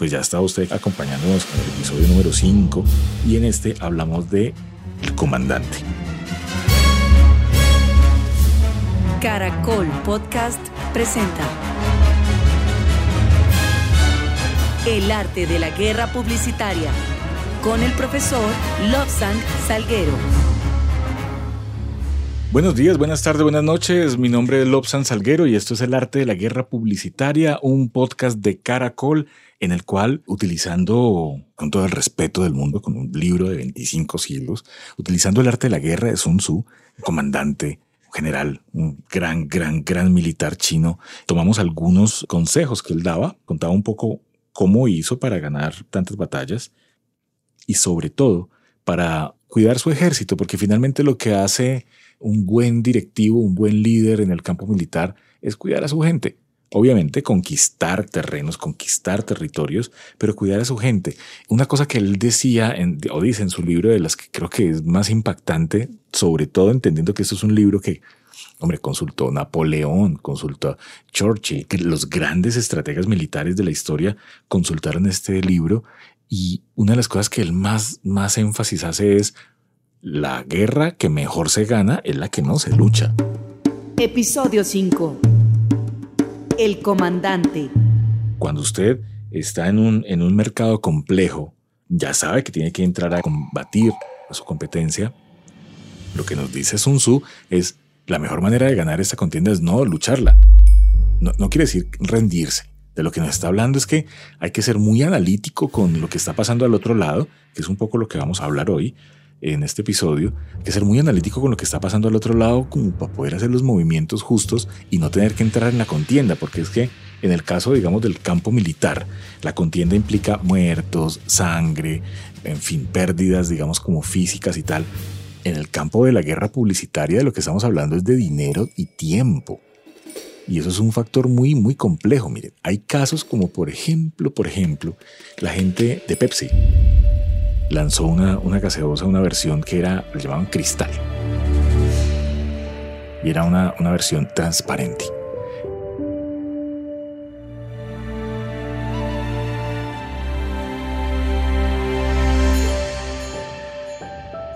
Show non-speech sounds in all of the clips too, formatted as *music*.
pues ya está usted acompañándonos con el episodio número 5 y en este hablamos de El Comandante. Caracol Podcast presenta El arte de la guerra publicitaria con el profesor Lobsang Salguero. Buenos días, buenas tardes, buenas noches. Mi nombre es Lobsang Salguero y esto es El arte de la guerra publicitaria, un podcast de Caracol en el cual, utilizando con todo el respeto del mundo, con un libro de 25 siglos, utilizando el arte de la guerra de Sun Tzu, comandante, general, un gran, gran, gran militar chino, tomamos algunos consejos que él daba, contaba un poco cómo hizo para ganar tantas batallas y sobre todo para cuidar su ejército, porque finalmente lo que hace un buen directivo, un buen líder en el campo militar es cuidar a su gente. Obviamente conquistar terrenos, conquistar territorios, pero cuidar a su gente. Una cosa que él decía o dice en su libro de las que creo que es más impactante, sobre todo entendiendo que esto es un libro que, hombre, consultó Napoleón, consultó Churchill, que los grandes estrategas militares de la historia consultaron este libro y una de las cosas que él más, más énfasis hace es la guerra que mejor se gana es la que no se lucha. Episodio 5 el comandante. Cuando usted está en un, en un mercado complejo, ya sabe que tiene que entrar a combatir a su competencia. Lo que nos dice Sun Tzu es la mejor manera de ganar esta contienda es no lucharla. No, no quiere decir rendirse. De lo que nos está hablando es que hay que ser muy analítico con lo que está pasando al otro lado, que es un poco lo que vamos a hablar hoy, en este episodio, que ser muy analítico con lo que está pasando al otro lado como para poder hacer los movimientos justos y no tener que entrar en la contienda, porque es que en el caso, digamos, del campo militar, la contienda implica muertos, sangre, en fin, pérdidas, digamos, como físicas y tal. En el campo de la guerra publicitaria de lo que estamos hablando es de dinero y tiempo. Y eso es un factor muy, muy complejo. Miren, hay casos como, por ejemplo, por ejemplo, la gente de Pepsi lanzó una, una gaseosa, una versión que era, le llamaban cristal. Y era una, una versión transparente.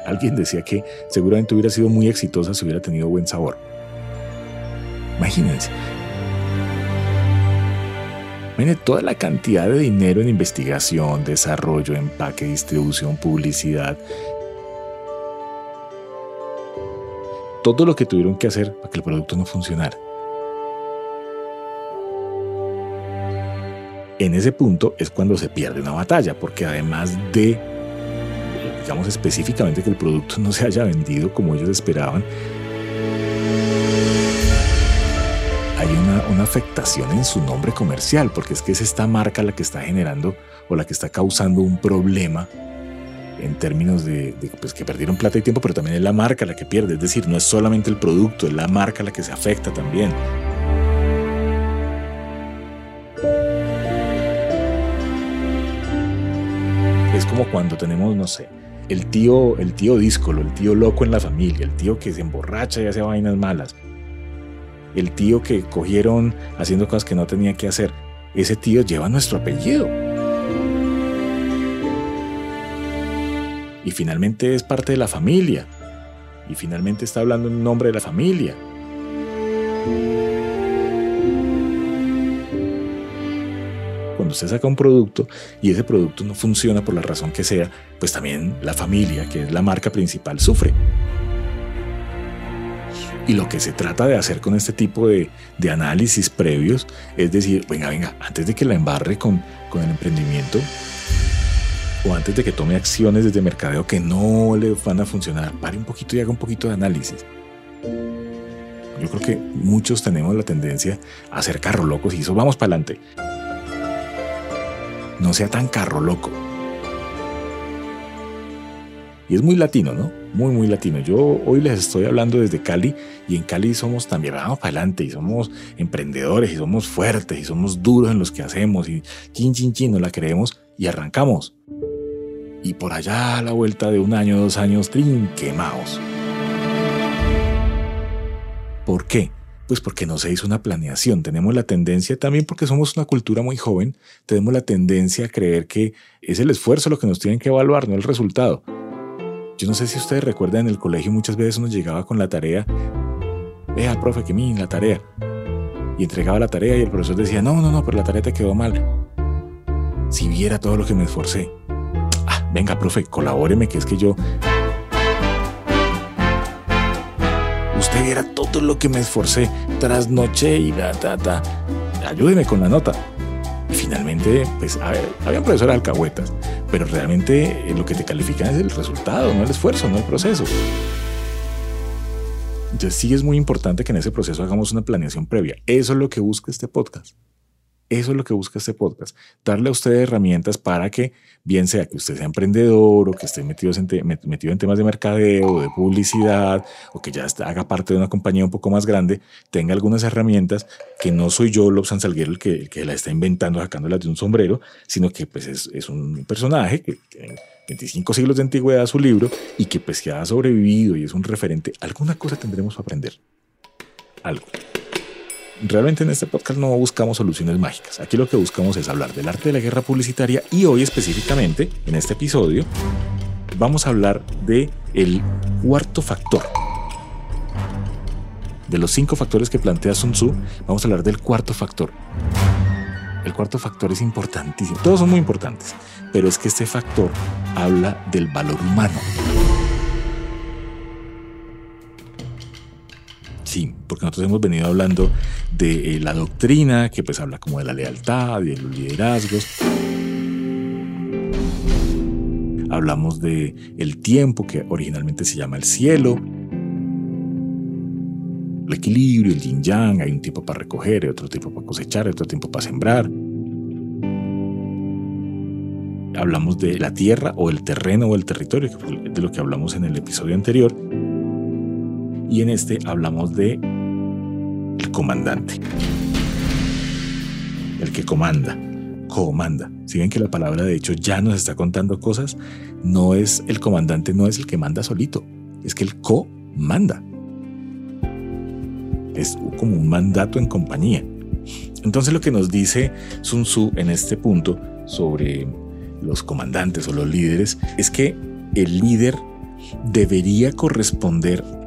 Alguien decía que seguramente hubiera sido muy exitosa si hubiera tenido buen sabor. Imagínense, Miren toda la cantidad de dinero en investigación, desarrollo, empaque, distribución, publicidad. Todo lo que tuvieron que hacer para que el producto no funcionara. En ese punto es cuando se pierde una batalla, porque además de, digamos específicamente que el producto no se haya vendido como ellos esperaban, hay una, afectación en su nombre comercial, porque es que es esta marca la que está generando o la que está causando un problema en términos de, pues, que perdieron plata y tiempo, pero también es la marca la que pierde. Es decir, no es solamente el producto, es la marca la que se afecta también. Es como cuando tenemos, no sé, el tío, el tío díscolo, el tío loco en la familia, el tío que se emborracha y hace vainas malas el tío que cogieron haciendo cosas que no tenía que hacer, ese tío lleva nuestro apellido. Y finalmente es parte de la familia. Y finalmente está hablando en nombre de la familia. Cuando usted saca un producto y ese producto no funciona por la razón que sea, pues también la familia, que es la marca principal, sufre. Y lo que se trata de hacer con este tipo de, análisis previos es decir, venga, venga, antes de que la embarre con, con el emprendimiento o antes de que tome acciones desde mercadeo que no le van a funcionar, pare un poquito y haga un poquito de análisis. Yo creo que muchos tenemos la tendencia a ser carro locos y eso vamos para adelante. No sea tan carro loco. Y es muy latino, ¿no? Muy, muy latino. Yo hoy les estoy hablando desde Cali y en Cali somos también, vamos para adelante y somos emprendedores y somos fuertes y somos duros en los que hacemos y chin, chin, chin, no la creemos y arrancamos. Y por allá a la vuelta de un año, dos años, trin. ¿Por qué? Pues porque no se hizo una planeación. Tenemos la tendencia, también porque somos una cultura muy joven, tenemos la tendencia a creer que es el esfuerzo lo que nos tienen que evaluar, no el resultado. Yo no sé si ustedes recuerdan en el colegio muchas veces uno llegaba con la tarea, vea, profe, que mi la tarea. Y entregaba la tarea y el profesor decía, no, no, no, pero la tarea te quedó mal. Si viera todo lo que me esforcé. Ah, venga, profe, colabóreme, que es que yo usted viera todo lo que me esforcé, trasnoché y ta, ta, ta. Ayúdeme con la nota. Finalmente, pues, a ver, había profesores alcahuetas, pero realmente eh, lo que te califican es el resultado, no el esfuerzo, no el proceso. Entonces sí es muy importante que en ese proceso hagamos una planeación previa. Eso es lo que busca este podcast. Eso es lo que busca este podcast, darle a usted herramientas para que, bien sea que usted sea emprendedor o que esté metido en, metido en temas de mercadeo, de publicidad, o que ya haga parte de una compañía un poco más grande, tenga algunas herramientas que no soy yo, Lobsan Salguero, el que, que la está inventando, sacándolas de un sombrero, sino que pues es, es un personaje que tiene 25 siglos de antigüedad su libro y que pues que ha sobrevivido y es un referente. Alguna cosa tendremos que aprender. Algo realmente en este podcast no buscamos soluciones mágicas. Aquí lo que buscamos es hablar del arte de la guerra publicitaria y hoy específicamente, en este episodio, vamos a hablar de el cuarto factor. De los cinco factores que plantea Sun Tzu, vamos a hablar del cuarto factor. El cuarto factor es importantísimo. Todos son muy importantes, pero es que este factor habla del valor humano. Porque nosotros hemos venido hablando de eh, la doctrina, que pues habla como de la lealtad y de los liderazgos. Hablamos de el tiempo, que originalmente se llama el cielo. El equilibrio, el yin yang, hay un tiempo para recoger, otro tiempo para cosechar, otro tiempo para sembrar. Hablamos de la tierra o el terreno o el territorio, de lo que hablamos en el episodio anterior y en este hablamos de el comandante. El que comanda, comanda. Si ven que la palabra de hecho ya nos está contando cosas, no es el comandante, no es el que manda solito, es que el comanda. Es como un mandato en compañía. Entonces lo que nos dice Sun Tzu en este punto sobre los comandantes o los líderes es que el líder debería corresponder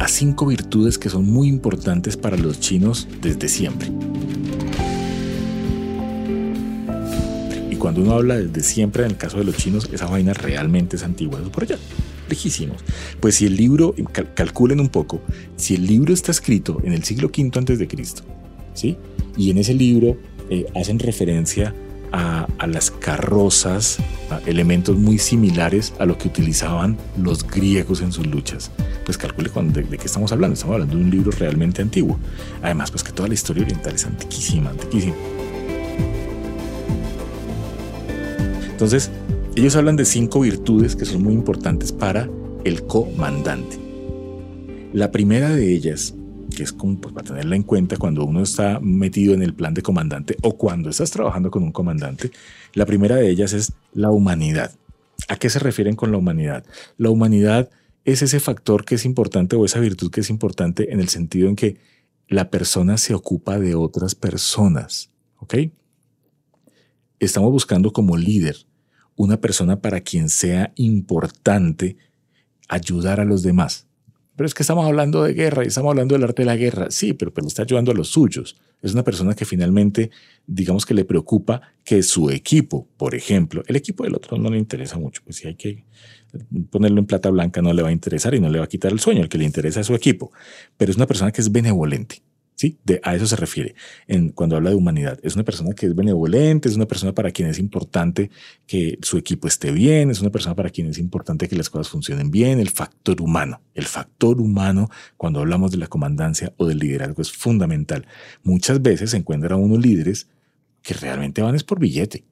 a cinco virtudes que son muy importantes para los chinos desde siempre. Y cuando uno habla desde siempre, en el caso de los chinos, esa vaina realmente es antigua, eso por allá, lejísimos. Pues si el libro, calculen un poco, si el libro está escrito en el siglo V antes de Cristo, ¿sí? Y en ese libro eh, hacen referencia a, las carrozas, elementos muy similares a lo que utilizaban los griegos en sus luchas. Pues calcule de, de, qué estamos hablando. Estamos hablando de un libro realmente antiguo. Además, pues que toda la historia oriental es antiquísima, antiquísima. Entonces, ellos hablan de cinco virtudes que son muy importantes para el comandante. La primera de ellas que es como pues, para tenerla en cuenta cuando uno está metido en el plan de comandante o cuando estás trabajando con un comandante. La primera de ellas es la humanidad. ¿A qué se refieren con la humanidad? La humanidad es ese factor que es importante o esa virtud que es importante en el sentido en que la persona se ocupa de otras personas. ¿Ok? Estamos buscando como líder una persona para quien sea importante ayudar a los demás. Pero es que estamos hablando de guerra y estamos hablando del arte de la guerra. Sí, pero, pero está ayudando a los suyos. Es una persona que finalmente, digamos que le preocupa que su equipo, por ejemplo, el equipo del otro no le interesa mucho. Pues si hay que ponerlo en plata blanca no le va a interesar y no le va a quitar el sueño. El que le interesa es su equipo. Pero es una persona que es benevolente. ¿Sí? De, a eso se refiere cuando habla de humanidad. Es una persona que es benevolente, es una persona para quien es importante que su equipo esté bien, es una persona para quien es importante que las cosas funcionen bien, el factor humano. El factor humano, cuando hablamos de la comandancia o del liderazgo, es fundamental. Muchas veces se encuentran unos líderes que realmente van es por billete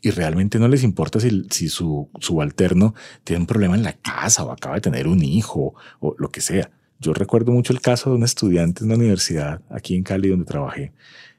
y realmente no les importa si, si su subalterno tiene un problema en la casa o acaba de tener un hijo o lo que sea. Yo recuerdo mucho el caso de un estudiante en una universidad aquí en Cali donde trabajé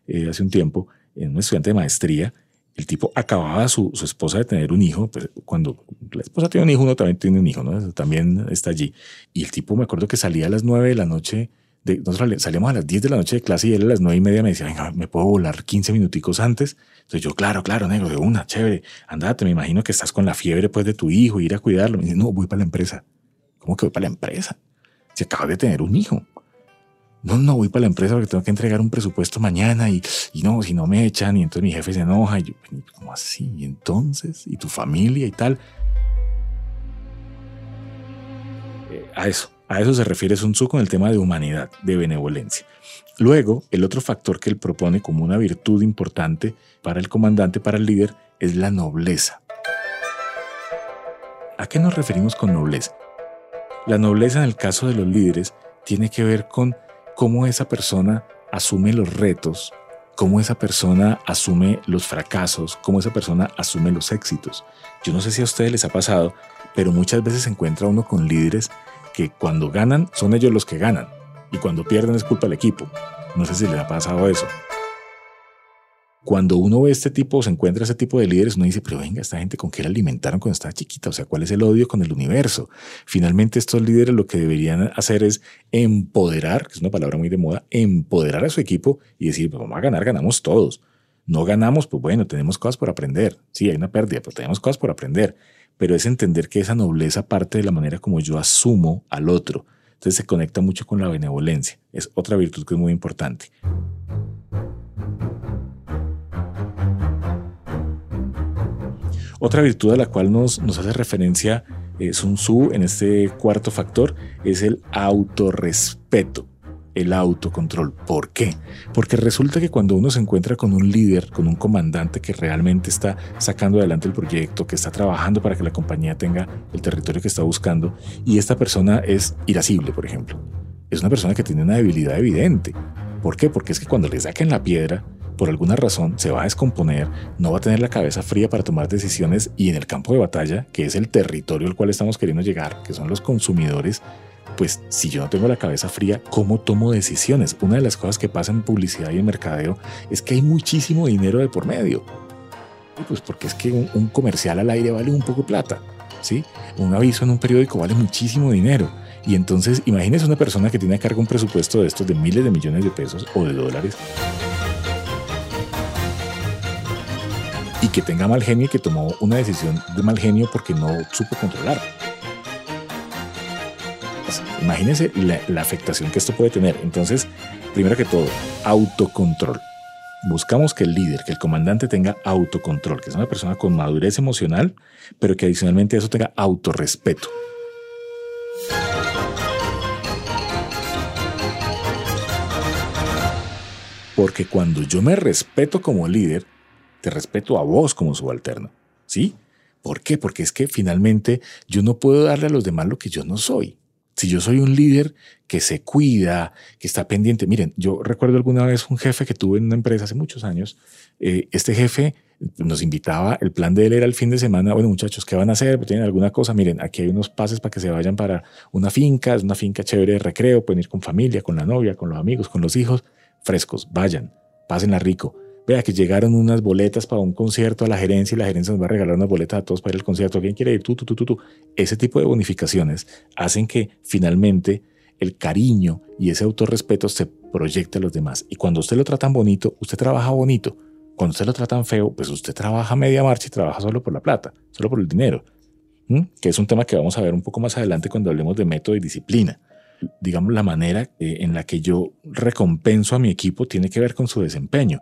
eh, hace un tiempo, en un estudiante de maestría. El tipo acababa su, su esposa de tener un hijo, pues cuando la esposa tiene un hijo, uno también tiene un hijo, ¿no? también está allí. Y el tipo me acuerdo que salía a las nueve de la noche de, nosotros salíamos a las 10 de la noche de clase y él a las 9 y media me decía, venga, ¿me puedo volar 15 minuticos antes? Entonces yo, claro, claro, negro, de una, chévere, andate, me imagino que estás con la fiebre pues de tu hijo, ir a cuidarlo. Me dice, no, voy para la empresa. ¿Cómo que voy para la empresa? Si acabas de tener un hijo. No, no, voy para la empresa porque tengo que entregar un presupuesto mañana y, y no, si no me echan y entonces mi jefe se enoja y yo, ¿cómo así? ¿Y entonces? ¿Y tu familia y tal? Eh, a eso, a eso se refiere Sun Tzu con el tema de humanidad, de benevolencia. Luego, el otro factor que él propone como una virtud importante para el comandante, para el líder, es la nobleza. ¿A qué nos referimos con nobleza? La nobleza en el caso de los líderes tiene que ver con cómo esa persona asume los retos, cómo esa persona asume los fracasos, cómo esa persona asume los éxitos. Yo no sé si a ustedes les ha pasado, pero muchas veces se encuentra uno con líderes que cuando ganan son ellos los que ganan y cuando pierden es culpa del equipo. No sé si les ha pasado eso. Cuando uno ve este tipo, se encuentra ese tipo de líderes, uno dice, pero venga, esta gente con qué la alimentaron cuando estaba chiquita, o sea, ¿cuál es el odio con el universo? Finalmente estos líderes lo que deberían hacer es empoderar, que es una palabra muy de moda, empoderar a su equipo y decir, pues vamos a ganar, ganamos todos. No ganamos, pues bueno, tenemos cosas por aprender. Sí, hay una pérdida, pero tenemos cosas por aprender pero es entender que esa nobleza parte de la manera como yo asumo al otro. Entonces se conecta mucho con la benevolencia. Es otra virtud que es muy importante. Otra virtud a la cual nos, hace referencia eh, Sun Tzu en este cuarto factor es el autorrespeto el autocontrol. ¿Por qué? Porque resulta que cuando uno se encuentra con un líder, con un comandante que realmente está sacando adelante el proyecto, que está trabajando para que la compañía tenga el territorio que está buscando, y esta persona es irascible, por ejemplo, es una persona que tiene una debilidad evidente. ¿Por qué? Porque es que cuando le saquen la piedra, por alguna razón se va a descomponer, no va a tener la cabeza fría para tomar decisiones y en el campo de batalla, que es el territorio al cual estamos queriendo llegar, que son los consumidores, pues si yo no tengo la cabeza fría, ¿cómo tomo decisiones? Una de las cosas que pasa en publicidad y en mercadeo es que hay muchísimo dinero de por medio. Pues porque es que un, comercial al aire vale un poco de plata, ¿sí? Un aviso en un periódico vale muchísimo dinero. Y entonces, imagínese una persona que tiene a cargo un presupuesto de estos de miles de millones de pesos o de dólares que tenga mal genio y que tomó una decisión de mal genio porque no supo controlar. Imagínense la, afectación que esto puede tener. Entonces, primero que todo, autocontrol. Buscamos que el líder, que el comandante tenga autocontrol, que es una persona con madurez emocional, pero que adicionalmente a eso tenga autorrespeto. Porque cuando yo me respeto como líder, te respeto a vos como subalterno. ¿Sí? ¿Por qué? Porque es que finalmente yo no puedo darle a los demás lo que yo no soy. Si yo soy un líder que se cuida, que está pendiente, miren, yo recuerdo alguna vez un jefe que tuve en una empresa hace muchos años, eh, este jefe nos invitaba, el plan de él era el fin de semana, bueno muchachos, ¿qué van a hacer? ¿Tienen alguna cosa? Miren, aquí hay unos pases para que se vayan para una finca, es una finca chévere de recreo, pueden ir con familia, con la novia, con los amigos, con los hijos, frescos, vayan, pásenla rico vea que llegaron unas boletas para un concierto a la gerencia y la gerencia nos va a regalar unas boletas a todos para ir al concierto. ¿Quién quiere ir? Tú, tú, tú, tú, tú. Ese tipo de bonificaciones hacen que finalmente el cariño y ese autorrespeto se proyecte a los demás. Y cuando usted lo tratan bonito, usted trabaja bonito. Cuando usted lo tratan feo, pues usted trabaja media marcha y trabaja solo por la plata, solo por el dinero. Que es un tema que vamos a ver un poco más adelante cuando hablemos de método y disciplina digamos, la manera eh, en la que yo recompenso a mi equipo tiene que ver con su desempeño.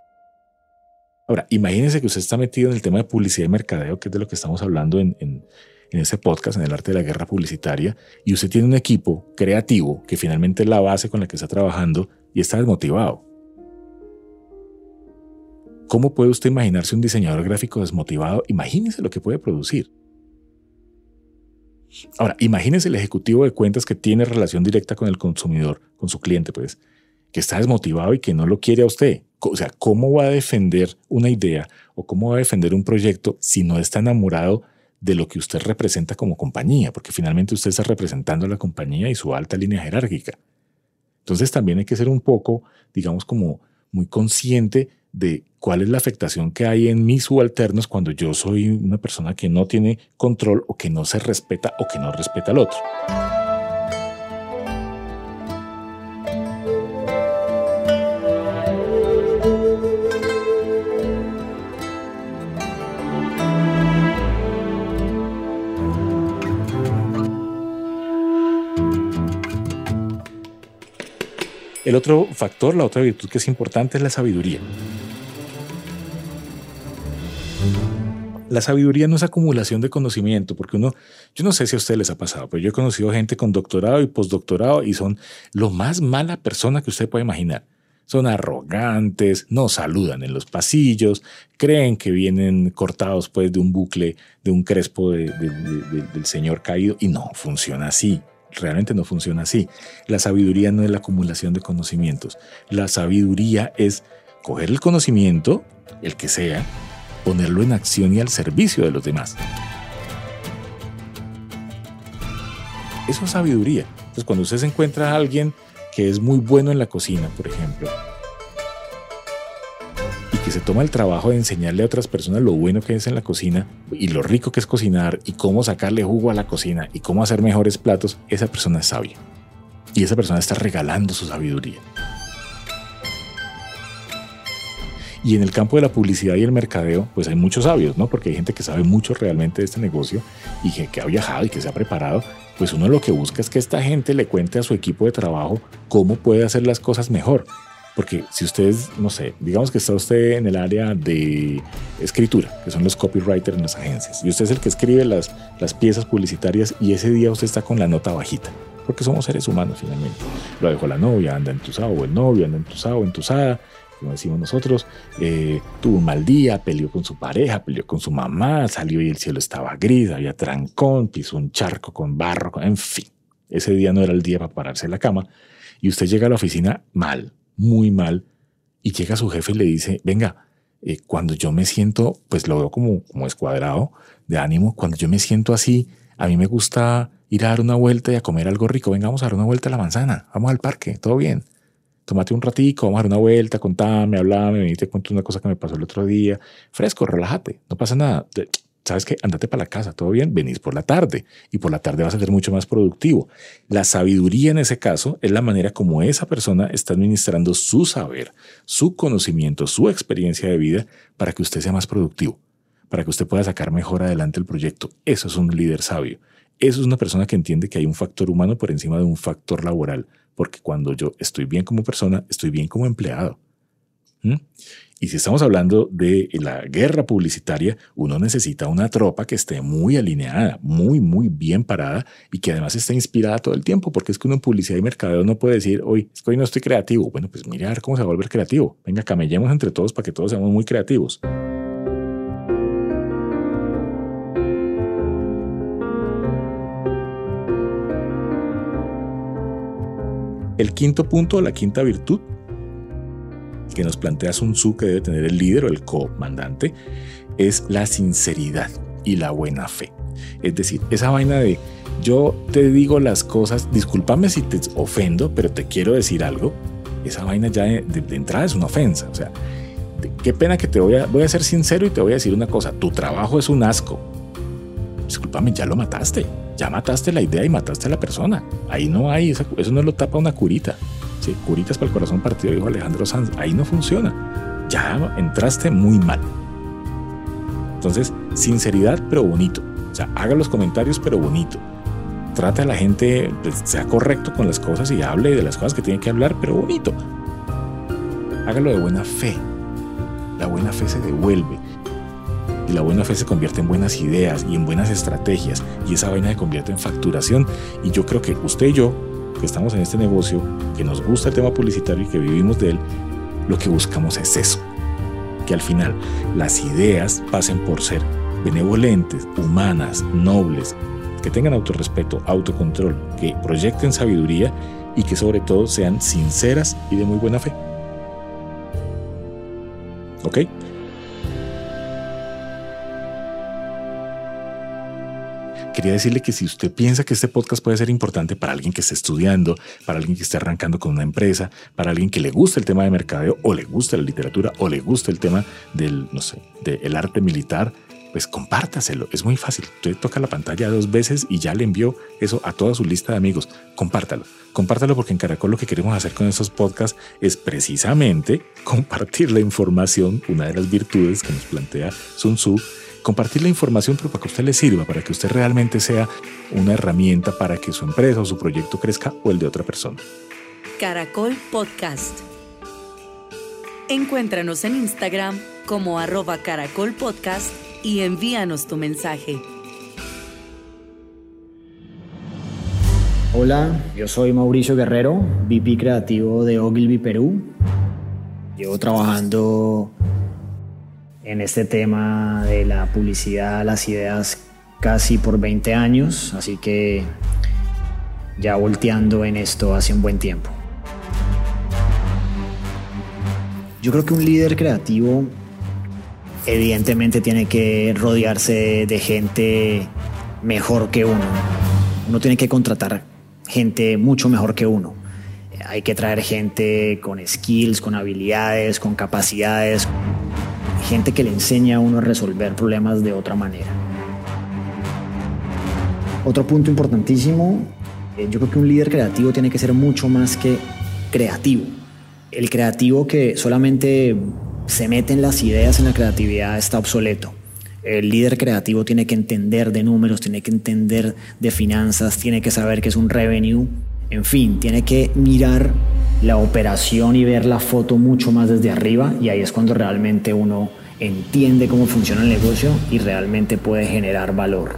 Ahora, imagínense que usted está metido en el tema de publicidad y mercadeo, que es de lo que estamos hablando en, en, este podcast, en el arte de la guerra publicitaria, y usted tiene un equipo creativo que finalmente es la base con la que está trabajando y está desmotivado. ¿Cómo puede usted imaginarse un diseñador gráfico desmotivado? Imagínese lo que puede producir. Ahora, imagínese el ejecutivo de cuentas que tiene relación directa con el consumidor, con su cliente, pues, que está desmotivado y que no lo quiere a usted. O sea, ¿cómo va a defender una idea o cómo va a defender un proyecto si no está enamorado de lo que usted representa como compañía? Porque finalmente usted está representando a la compañía y su alta línea jerárquica. Entonces también hay que ser un poco, digamos, como muy consciente de cuál es la afectación que hay en mis subalternos cuando yo soy una persona que no tiene control o que no se respeta o que no respeta al otro. El otro factor, la otra virtud que es importante es la sabiduría. La sabiduría no es acumulación de conocimiento, porque uno, yo no sé si a ustedes les ha pasado, pero yo he conocido gente con doctorado y postdoctorado y son lo más mala persona que usted puede imaginar. Son arrogantes, no saludan en los pasillos, creen que vienen cortados pues de un bucle, de un crespo del señor caído y no funciona así. Realmente no funciona así. La sabiduría no es la acumulación de conocimientos. La sabiduría es coger el conocimiento, el que sea, ponerlo en acción y al servicio de los demás. Eso es sabiduría. Entonces, cuando usted se encuentra a alguien que es muy bueno en la cocina, por ejemplo, que se toma el trabajo de enseñarle a otras personas lo bueno que es en la cocina y lo rico que es cocinar y cómo sacarle jugo a la cocina y cómo hacer mejores platos, esa persona es sabia. Y esa persona está regalando su sabiduría. Y en el campo de la publicidad y el mercadeo, pues hay muchos sabios, ¿no? Porque hay gente que sabe mucho realmente de este negocio y que, ha viajado y que se ha preparado. Pues uno lo que busca es que esta gente le cuente a su equipo de trabajo cómo puede hacer las cosas mejor. Porque si ustedes, no sé, digamos que está usted en el área de escritura, que son los copywriters en las agencias, y usted es el que escribe las, las piezas publicitarias y ese día usted está con la nota bajita, porque somos seres humanos finalmente. Lo dejó la novia, anda entusado, o el novio anda entusado, entusada, como decimos nosotros, eh, tuvo un mal día, peleó con su pareja, peleó con su mamá, salió y el cielo estaba gris, había trancón, pisó un charco con barro, en fin. Ese día no era el día para pararse en la cama. Y usted llega a la oficina mal, muy mal, y llega su jefe y le dice, venga, eh, cuando yo me siento, pues lo veo como, como escuadrado de ánimo, cuando yo me siento así, a mí me gusta ir a dar una vuelta y a comer algo rico, venga, vamos a dar una vuelta a la manzana, vamos al parque, todo bien tómate un ratico, vamos a dar una vuelta, contame, hablame, vení, te cuento una cosa que me pasó el otro día. Fresco, relájate, no pasa nada. ¿Sabes qué? Andate para la casa, todo bien, venís por la tarde y por la tarde vas a ser mucho más productivo. La sabiduría en ese caso es la manera como esa persona está administrando su saber, su conocimiento, su experiencia de vida para que usted sea más productivo, para que usted pueda sacar mejor adelante el proyecto. Eso es un líder sabio. Eso es una persona que entiende que hay un factor humano por encima de un factor laboral porque cuando yo estoy bien como persona, estoy bien como empleado. ¿Mm? Y si estamos hablando de la guerra publicitaria, uno necesita una tropa que esté muy alineada, muy, muy bien parada y que además esté inspirada todo el tiempo, porque es que uno en publicidad y mercadeo no puede decir, hoy, es que hoy no estoy creativo. Bueno, pues mira a ver cómo se va a volver creativo. Venga, camellemos entre todos para que todos seamos muy creativos. El quinto punto, la quinta virtud que nos plantea Sun Tzu que debe tener el líder o el comandante es la sinceridad y la buena fe. Es decir, esa vaina de yo te digo las cosas, discúlpame si te ofendo, pero te quiero decir algo, esa vaina ya de, entrada es una ofensa. O sea, qué pena que te voy a, voy a ser sincero y te voy a decir una cosa, tu trabajo es un asco. Discúlpame, ya lo mataste ya mataste la idea y mataste a la persona. Ahí no hay, eso, no lo tapa una curita. Curitas para el corazón partido, dijo Alejandro Sanz. Ahí no funciona. Ya entraste muy mal. Entonces, sinceridad, pero bonito. O sea, haga los comentarios, pero bonito. Trata a la gente, pues, sea correcto con las cosas y hable de las cosas que tiene que hablar, pero bonito. Hágalo de buena fe. La buena fe se devuelve y la buena fe se convierte en buenas ideas y en buenas estrategias y esa vaina se convierte en facturación y yo creo que usted y yo que estamos en este negocio, que nos gusta el tema publicitario y que vivimos de él, lo que buscamos es eso, que al final las ideas pasen por ser benevolentes, humanas, nobles, que tengan autorrespeto, autocontrol, que proyecten sabiduría y que sobre todo sean sinceras y de muy buena fe. ¿Ok? Quería decirle que si usted piensa que este podcast puede ser importante para alguien que esté estudiando, para alguien que esté arrancando con una empresa, para alguien que le guste el tema de mercadeo o le gusta la literatura o le gusta el tema del, no sé, del arte militar, pues compártaselo. Es muy fácil. Usted toca la pantalla dos veces y ya le envió eso a toda su lista de amigos. Compártalo. Compártalo porque en Caracol lo que queremos hacer con estos podcasts es precisamente *laughs* compartir la información, una de las virtudes que nos plantea Sun Tzu compartir la información, pero para que a usted le sirva, para que usted realmente sea una herramienta para que su empresa o su proyecto crezca o el de otra persona. Caracol Podcast. Encuéntranos en Instagram como arroba Caracol Podcast y envíanos tu mensaje. Hola, yo soy Mauricio Guerrero, VP creativo de Ogilvy Perú. Llevo trabajando en este tema de la publicidad, las ideas casi por 20 años, así que ya volteando en esto hace un buen tiempo. Yo creo que un líder creativo evidentemente tiene que rodearse de gente mejor que uno. Uno tiene que contratar gente mucho mejor que uno. Hay que traer gente con skills, con habilidades, con capacidades, gente que le enseña a uno a resolver problemas de otra manera. Otro punto importantísimo, eh, yo creo que un líder creativo tiene que ser mucho más que creativo el creativo que solamente se mete en las ideas, en la creatividad, está obsoleto. El líder creativo tiene que entender de números, tiene que entender de finanzas, tiene que saber qué es un revenue, en fin, tiene que mirar la operación y ver la foto mucho más desde arriba y ahí es cuando realmente uno entiende cómo funciona el negocio y realmente puede generar valor.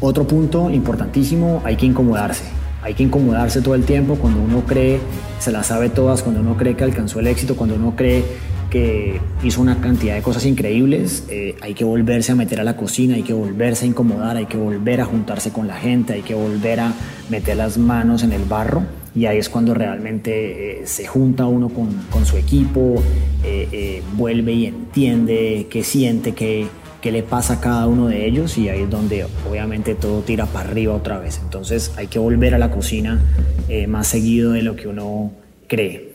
Otro punto importantísimo, hay que incomodarse. Hay que incomodarse todo el tiempo cuando uno cree, se las sabe todas, cuando uno cree que alcanzó el éxito, cuando uno cree que hizo una cantidad de cosas increíbles, eh, hay que volverse a meter a la cocina, hay que volverse a incomodar, hay que volver a juntarse con la gente, hay que volver a meter las manos en el barro y ahí es cuando realmente eh, se junta uno con, su equipo, eh, vuelve y entiende qué siente, qué, qué le pasa a cada uno de ellos y ahí es donde obviamente todo tira para arriba otra vez. Entonces hay que volver a la cocina eh, más seguido de lo que uno cree.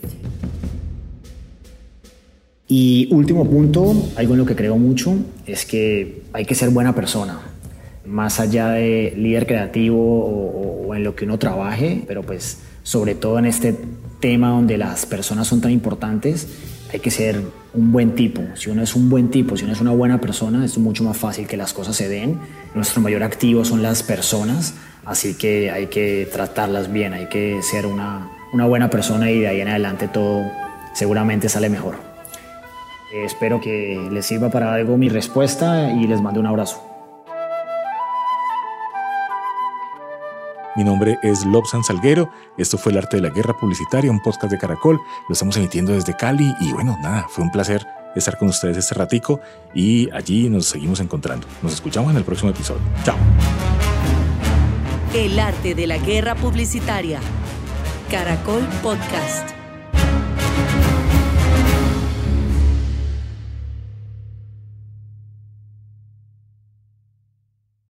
Y último punto, algo en lo que creo mucho, es que hay que ser buena persona, más allá de líder creativo o, en lo que uno trabaje, pero pues sobre todo en este tema donde las personas son tan importantes, hay que ser un buen tipo. Si uno es un buen tipo, si uno es una buena persona, es mucho más fácil que las cosas se den. Nuestro mayor activo son las personas, así que hay que tratarlas bien, hay que ser una, una buena persona y de ahí en adelante todo seguramente sale mejor. Eh, espero que les sirva para algo mi respuesta y les mando un abrazo. Mi nombre es Lobsan Salguero. Esto fue El Arte de la Guerra Publicitaria, un podcast de Caracol. Lo estamos emitiendo desde Cali y bueno, nada, fue un placer estar con ustedes este ratico y allí nos seguimos encontrando. Nos escuchamos en el próximo episodio. Chao. El Arte de la Guerra Publicitaria. Caracol Podcast.